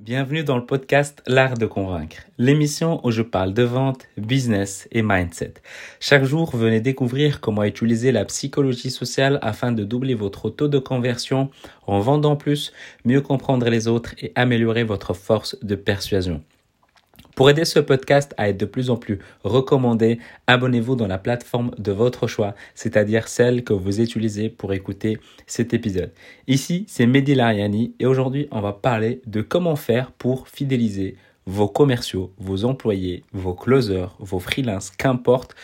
Bienvenue dans le podcast L'art de convaincre, l'émission où je parle de vente, business et mindset. Chaque jour, venez découvrir comment utiliser la psychologie sociale afin de doubler votre taux de conversion en vendant plus, mieux comprendre les autres et améliorer votre force de persuasion. Pour aider ce podcast à être de plus en plus recommandé, abonnez-vous dans la plateforme de votre choix, c'est-à-dire celle que vous utilisez pour écouter cet épisode. Ici, c'est Mehdi Lariani et aujourd'hui, on va parler de comment faire pour fidéliser vos commerciaux, vos employés, vos closers, vos freelances, qu'importe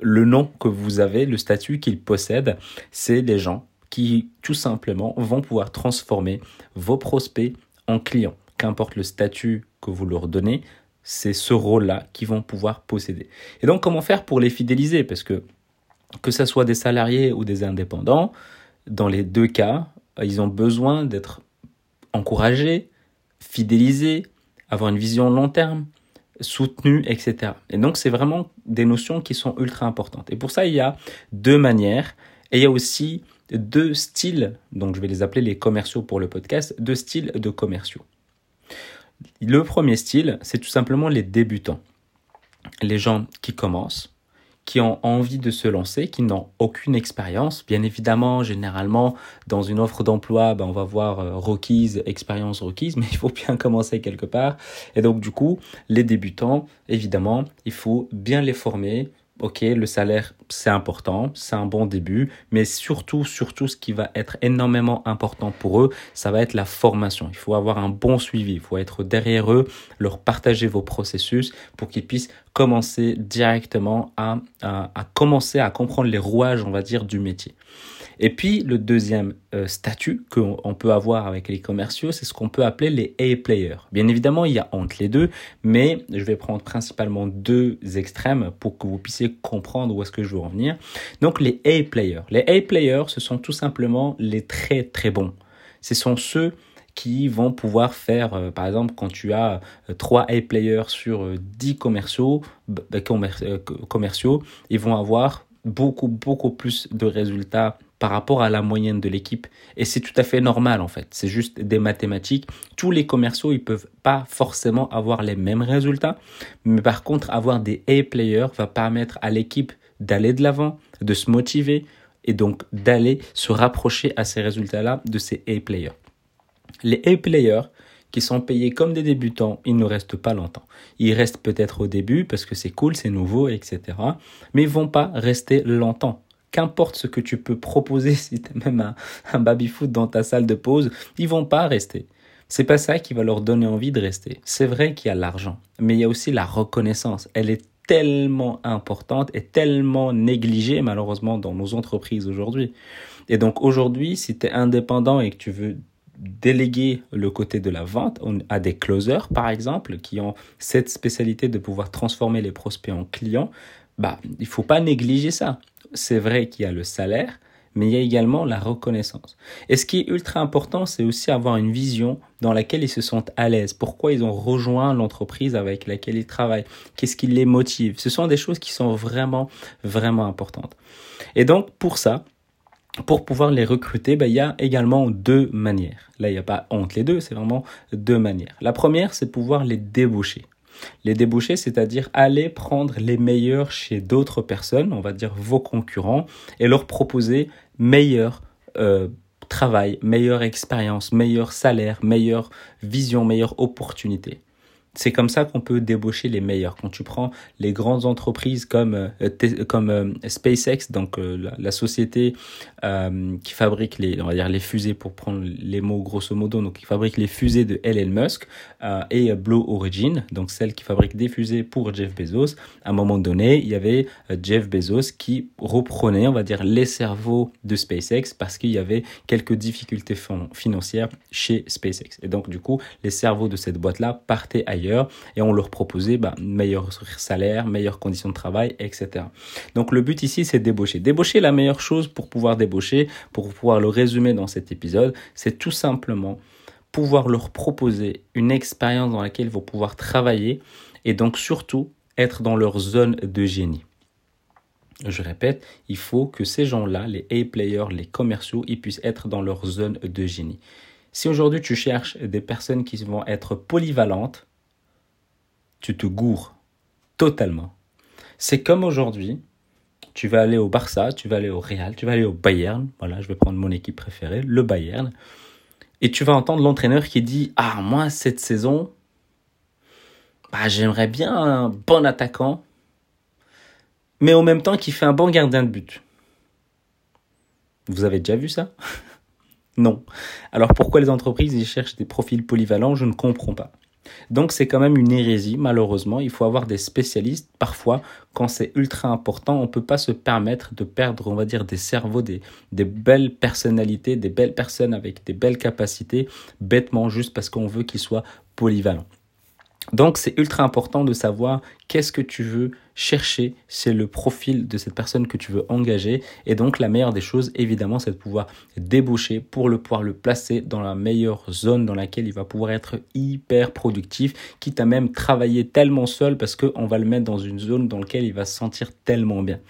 le nom que vous avez, le statut qu'ils possèdent, c'est des gens qui tout simplement vont pouvoir transformer vos prospects en clients. Qu'importe le statut que vous leur donnez, c'est ce rôle-là qu'ils vont pouvoir posséder. Et donc, comment faire pour les fidéliser? Parce que que ce soit des salariés ou des indépendants, dans les deux cas, ils ont besoin d'être encouragés, fidélisés, avoir une vision long terme, soutenus, etc. Et donc, c'est vraiment des notions qui sont ultra importantes. Et pour ça, il y a deux manières. Et il y a aussi deux styles, donc je vais les appeler les commerciaux pour le podcast, deux styles de commerciaux. Le premier style, c'est tout simplement les débutants. Les gens qui commencent, qui ont envie de se lancer, qui n'ont aucune expérience. Bien évidemment, généralement, dans une offre d'emploi, ben, on va voir euh, requise, expérience requise, mais il faut bien commencer quelque part. Et donc, du coup, les débutants, évidemment, il faut bien les former, ok, le salaire, c'est important, c'est un bon début, mais surtout, surtout, ce qui va être énormément important pour eux, ça va être la formation. Il faut avoir un bon suivi, il faut être derrière eux, leur partager vos processus pour qu'ils puissent commencer directement à, à, à commencer à comprendre les rouages, on va dire, du métier. Et puis le deuxième euh, statut qu'on peut avoir avec les commerciaux, c'est ce qu'on peut appeler les A-players. Bien évidemment, il y a entre les deux, mais je vais prendre principalement deux extrêmes pour que vous puissiez comprendre où est-ce que je veux en venir. Donc les A-players. Les A-players, ce sont tout simplement les très très bons. Ce sont ceux qui vont pouvoir faire, euh, par exemple, quand tu as euh, A-players sur 10 commerciaux, bah, commerciaux, ils vont avoir beaucoup, beaucoup plus de résultats par rapport à la moyenne de l'équipe. Et c'est tout à fait normal en fait. C'est juste des mathématiques. Tous les commerciaux, ils peuvent pas forcément avoir les mêmes résultats. Mais par contre, avoir des A-players va permettre à l'équipe d'aller de l'avant, de se motiver et donc d'aller se rapprocher à ces résultats-là de ces A-players. Les A-players, qui sont payés comme des débutants, ils ne restent pas longtemps. Ils restent peut-être au début parce que c'est cool, c'est nouveau, etc. Mais ils vont pas rester longtemps qu'importe ce que tu peux proposer, si tu même un, un baby-foot dans ta salle de pause, ils vont pas rester. C'est pas ça qui va leur donner envie de rester. C'est vrai qu'il y a l'argent, mais il y a aussi la reconnaissance. Elle est tellement importante et tellement négligée malheureusement dans nos entreprises aujourd'hui. Et donc aujourd'hui, si tu es indépendant et que tu veux déléguer le côté de la vente à des closers, par exemple, qui ont cette spécialité de pouvoir transformer les prospects en clients, bah, il faut pas négliger ça c'est vrai qu'il y a le salaire, mais il y a également la reconnaissance. Et ce qui est ultra important, c'est aussi avoir une vision dans laquelle ils se sentent à l'aise. Pourquoi ils ont rejoint l'entreprise avec laquelle ils travaillent? Qu'est-ce qui les motive? Ce sont des choses qui sont vraiment, vraiment importantes. Et donc, pour ça, pour pouvoir les recruter, ben, il y a également deux manières. Là, il n'y a pas entre les deux, c'est vraiment deux manières. La première, c'est pouvoir les débaucher. Les débouchés, c'est-à-dire aller prendre les meilleurs chez d'autres personnes, on va dire vos concurrents, et leur proposer meilleur euh, travail, meilleure expérience, meilleur salaire, meilleure vision, meilleure opportunité. C'est comme ça qu'on peut débaucher les meilleurs. Quand tu prends les grandes entreprises comme, euh, comme euh, SpaceX, donc euh, la, société qui fabrique les, on va dire les fusées pour prendre les mots grosso modo, donc qui fabrique les fusées de Elon Musk et Blue Origin, donc celle qui fabrique des fusées pour Jeff Bezos. À un moment donné, il y avait Jeff Bezos qui reprenait, on va dire, les cerveaux de SpaceX parce qu'il y avait quelques difficultés financières chez SpaceX. Et donc du coup, les cerveaux de cette boîte-là partaient et on leur proposait bah, meilleur salaire, meilleures conditions de travail, etc. Donc le but ici, c'est débaucher. Débaucher, la meilleure chose pour pouvoir débaucher, pour pouvoir le résumer dans cet épisode, c'est tout simplement pouvoir leur proposer une expérience dans laquelle ils vont pouvoir travailler et donc surtout être dans leur zone de génie. Je répète, il faut que ces gens-là, les A-players, les commerciaux, ils puissent être dans leur zone de génie. Si aujourd'hui tu cherches des personnes qui vont être polyvalentes, tu te gourres totalement. C'est comme aujourd'hui, tu vas aller au Barça, tu vas aller au Real, tu vas aller au Bayern, voilà, je vais prendre mon équipe préférée, le Bayern, et tu vas entendre l'entraîneur qui dit Ah, moi, cette saison, bah, j'aimerais bien un bon attaquant, mais en même temps qui fait un bon gardien de but. Vous avez déjà vu ça? Non. Alors pourquoi les entreprises ils cherchent des profils polyvalents? Je ne comprends pas. Donc c'est quand même une hérésie, malheureusement. Il faut avoir des spécialistes. Parfois, quand c'est ultra important, on ne peut pas se permettre de perdre, on va dire, des cerveaux, des, des belles personnalités, des belles personnes avec des belles capacités, bêtement juste parce qu'on veut qu'ils soient polyvalents. Donc c'est ultra important de savoir qu'est-ce que tu veux chercher, c'est le profil de cette personne que tu veux engager. Et donc la meilleure des choses, évidemment, c'est de pouvoir débaucher pour le pouvoir le placer dans la meilleure zone dans laquelle il va pouvoir être hyper productif, quitte à même travailler tellement seul parce qu'on va le mettre dans une zone dans laquelle il va se sentir tellement bien.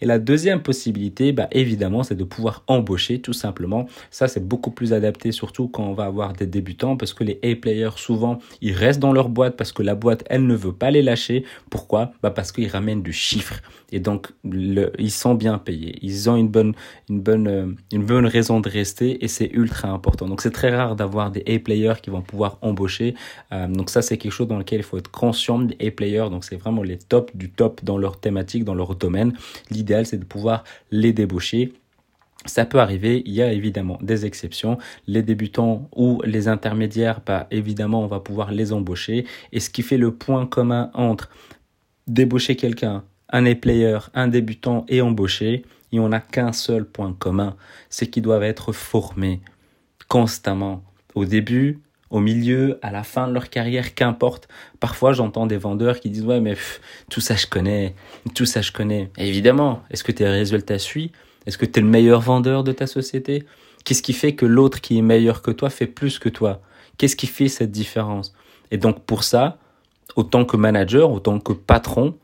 Et la deuxième possibilité, bah, évidemment, c'est de pouvoir embaucher tout simplement. Ça, c'est beaucoup plus adapté, surtout quand on va avoir des débutants, parce que les A-players, souvent, ils restent dans leur boîte parce que la boîte, elle ne veut pas les lâcher. Pourquoi? Bah Parce qu'ils ramènent du chiffre. Et donc, ils sont bien payés. Ils ont une bonne, une, bonne, euh, une bonne raison de rester et c'est ultra important. Donc, c'est très rare d'avoir des A-players qui vont pouvoir embaucher. Euh, donc, ça, c'est quelque chose dans lequel il faut être conscient des A-players. Donc, c'est vraiment les tops du top dans leur thématique, dans leur domaine. L'idéal, c'est de pouvoir les débaucher ça peut arriver, il y a évidemment des exceptions. Les débutants ou les intermédiaires, bah, évidemment, on va pouvoir les embaucher. Et ce qui fait le point commun entre débaucher quelqu'un, un A-player, un débutant et embaucher, il n'y en a qu'un seul point commun, c'est qu'ils doivent être formés constamment. Au début, au milieu, à la fin de leur carrière, qu'importe. Parfois, j'entends des vendeurs qui disent, ouais, mais tout ça, je connais, tout ça, je connais. évidemment, est-ce que tes résultats suivent? Est-ce que tu es le meilleur vendeur de ta société? Qu'est-ce qui fait que l'autre qui est meilleur que toi fait plus que toi? Qu'est-ce qui fait cette différence? Et donc, pour ça, autant que manager, autant que patron,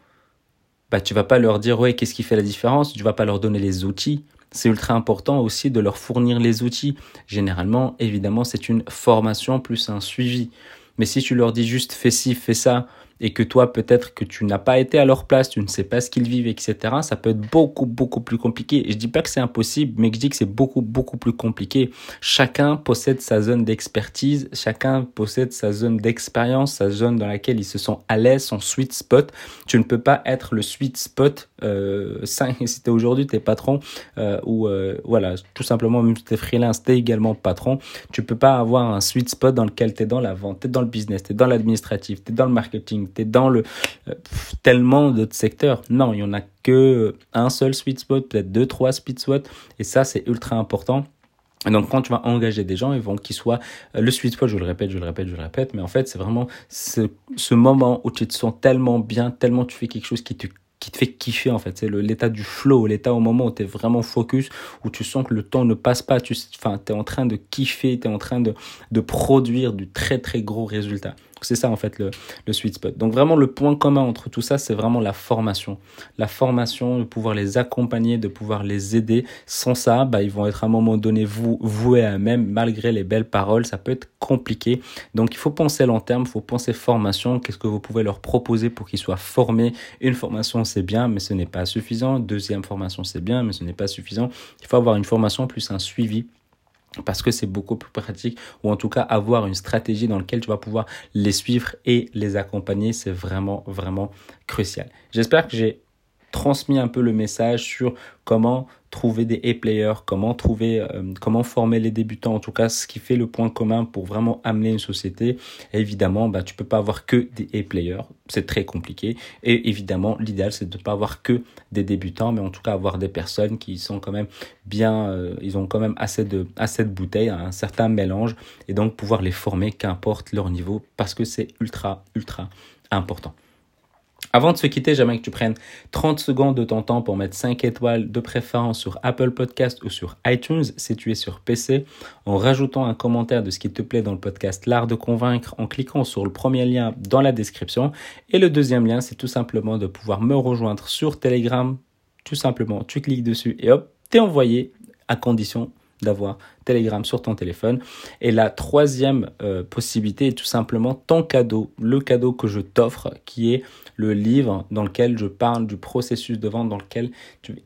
bah, tu vas pas leur dire, ouais, qu'est-ce qui fait la différence? Tu vas pas leur donner les outils. C'est ultra important aussi de leur fournir les outils. Généralement, évidemment, c'est une formation plus un suivi. Mais si tu leur dis juste fais ci, fais ça, et que toi, peut-être que tu n'as pas été à leur place, tu ne sais pas ce qu'ils vivent, etc., ça peut être beaucoup, beaucoup plus compliqué. Et je dis pas que c'est impossible, mais je dis que c'est beaucoup, beaucoup plus compliqué. Chacun possède sa zone d'expertise, chacun possède sa zone d'expérience, sa zone dans laquelle ils se sont à l'aise, son sweet spot. Tu ne peux pas être le sweet spot, euh, si t'es aujourd'hui, t'es patron, euh, ou euh, voilà, tout simplement, même si t'es freelance, t'es également patron, tu peux pas avoir un sweet spot dans lequel t'es dans la vente, t'es dans le business, t'es dans l'administratif, t'es dans le marketing, tu es dans le euh, tellement d'autres secteurs. Non, il y en a que un seul sweet spot, peut-être deux, trois sweet spots. Et ça, c'est ultra important. Donc quand tu vas engager des gens, ils vont qu'ils soient euh, le sweet spot, je le répète, je le répète, je le répète, mais en fait c'est vraiment ce, ce moment où tu te sens tellement bien, tellement tu fais quelque chose qui te qui te fait kiffer en fait. C'est l'état du flow, l'état au moment où tu es vraiment focus, où tu sens que le temps ne passe pas, tu enfin, es en train de kiffer, tu es en train de, de produire du très très gros résultat. C'est ça en fait le, le sweet spot. Donc vraiment le point commun entre tout ça, c'est vraiment la formation. La formation, de pouvoir les accompagner, de pouvoir les aider. Sans ça, bah, ils vont être à un moment donné vou voués à eux-mêmes, malgré les belles paroles, ça peut être compliqué. Donc il faut penser long terme, il faut penser formation. Qu'est-ce que vous pouvez leur proposer pour qu'ils soient formés? Une formation, c'est bien, mais ce n'est pas suffisant. Deuxième formation, c'est bien, mais ce n'est pas suffisant. Il faut avoir une formation plus un suivi parce que c'est beaucoup plus pratique ou en tout cas avoir une stratégie dans laquelle tu vas pouvoir les suivre et les accompagner, c'est vraiment vraiment crucial. J'espère que j'ai transmis un peu le message sur comment trouver des A-players, comment trouver, euh, comment former les débutants, en tout cas ce qui fait le point commun pour vraiment amener une société. évidemment, bah, tu peux pas avoir que des A-players, c'est très compliqué. Et évidemment, l'idéal c'est de ne pas avoir que des débutants, mais en tout cas avoir des personnes qui sont quand même bien, euh, ils ont quand même assez de, assez de bouteilles, un certain mélange, et donc pouvoir les former, qu'importe leur niveau, parce que c'est ultra, ultra important. Avant de se quitter, j'aimerais que tu prennes 30 secondes de ton temps pour mettre 5 étoiles de préférence sur Apple Podcast ou sur iTunes si tu es sur PC, en rajoutant un commentaire de ce qui te plaît dans le podcast L'Art de Convaincre en cliquant sur le premier lien dans la description. Et le deuxième lien, c'est tout simplement de pouvoir me rejoindre sur Telegram. Tout simplement, tu cliques dessus et hop, t'es envoyé à condition d'avoir Telegram sur ton téléphone. Et la troisième euh, possibilité est tout simplement ton cadeau, le cadeau que je t'offre, qui est le livre dans lequel je parle du processus de vente, dans lequel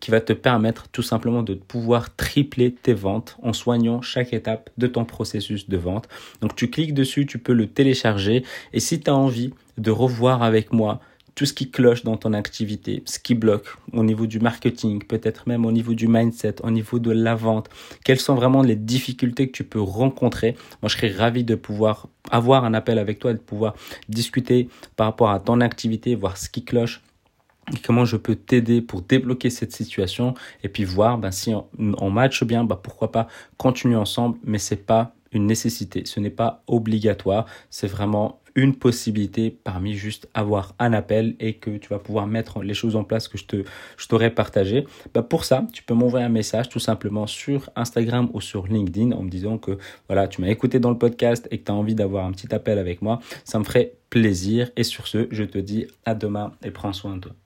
qui va te permettre tout simplement de pouvoir tripler tes ventes en soignant chaque étape de ton processus de vente. Donc tu cliques dessus, tu peux le télécharger et si tu as envie de revoir avec moi tout ce qui cloche dans ton activité, ce qui bloque au niveau du marketing, peut-être même au niveau du mindset, au niveau de la vente, quelles sont vraiment les difficultés que tu peux rencontrer? Moi, je serais ravi de pouvoir avoir un appel avec toi, de pouvoir discuter par rapport à ton activité, voir ce qui cloche, et comment je peux t'aider pour débloquer cette situation et puis voir ben, si on, on match bien, ben, pourquoi pas continuer ensemble, mais c'est pas une nécessité, ce n'est pas obligatoire, c'est vraiment une possibilité parmi juste avoir un appel et que tu vas pouvoir mettre les choses en place que je te je t'aurais partagé. Bah pour ça, tu peux m'envoyer un message tout simplement sur Instagram ou sur LinkedIn en me disant que voilà, tu m'as écouté dans le podcast et que tu as envie d'avoir un petit appel avec moi. Ça me ferait plaisir et sur ce, je te dis à demain et prends soin de toi.